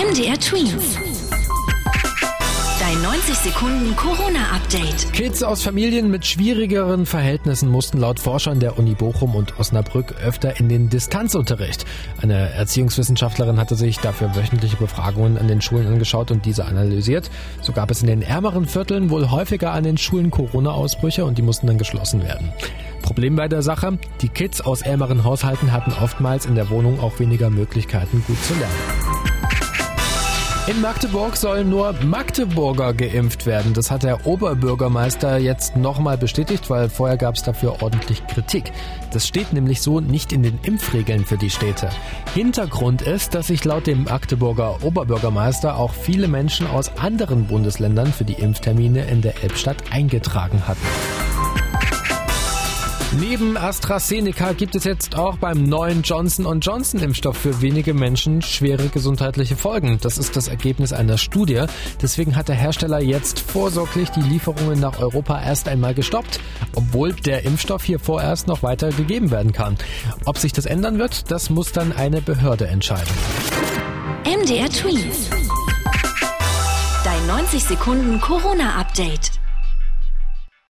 MDR Twins. Dein 90 Sekunden Corona-Update. Kids aus Familien mit schwierigeren Verhältnissen mussten laut Forschern der Uni Bochum und Osnabrück öfter in den Distanzunterricht. Eine Erziehungswissenschaftlerin hatte sich dafür wöchentliche Befragungen an den Schulen angeschaut und diese analysiert. So gab es in den ärmeren Vierteln wohl häufiger an den Schulen Corona-Ausbrüche und die mussten dann geschlossen werden. Problem bei der Sache, die Kids aus ärmeren Haushalten hatten oftmals in der Wohnung auch weniger Möglichkeiten, gut zu lernen. In Magdeburg sollen nur Magdeburger geimpft werden. Das hat der Oberbürgermeister jetzt nochmal bestätigt, weil vorher gab es dafür ordentlich Kritik. Das steht nämlich so nicht in den Impfregeln für die Städte. Hintergrund ist, dass sich laut dem Magdeburger Oberbürgermeister auch viele Menschen aus anderen Bundesländern für die Impftermine in der Elbstadt eingetragen hatten. Neben AstraZeneca gibt es jetzt auch beim neuen Johnson Johnson Impfstoff für wenige Menschen schwere gesundheitliche Folgen. Das ist das Ergebnis einer Studie. Deswegen hat der Hersteller jetzt vorsorglich die Lieferungen nach Europa erst einmal gestoppt, obwohl der Impfstoff hier vorerst noch weiter gegeben werden kann. Ob sich das ändern wird, das muss dann eine Behörde entscheiden. MDR Tweet. Dein 90 Sekunden Corona-Update.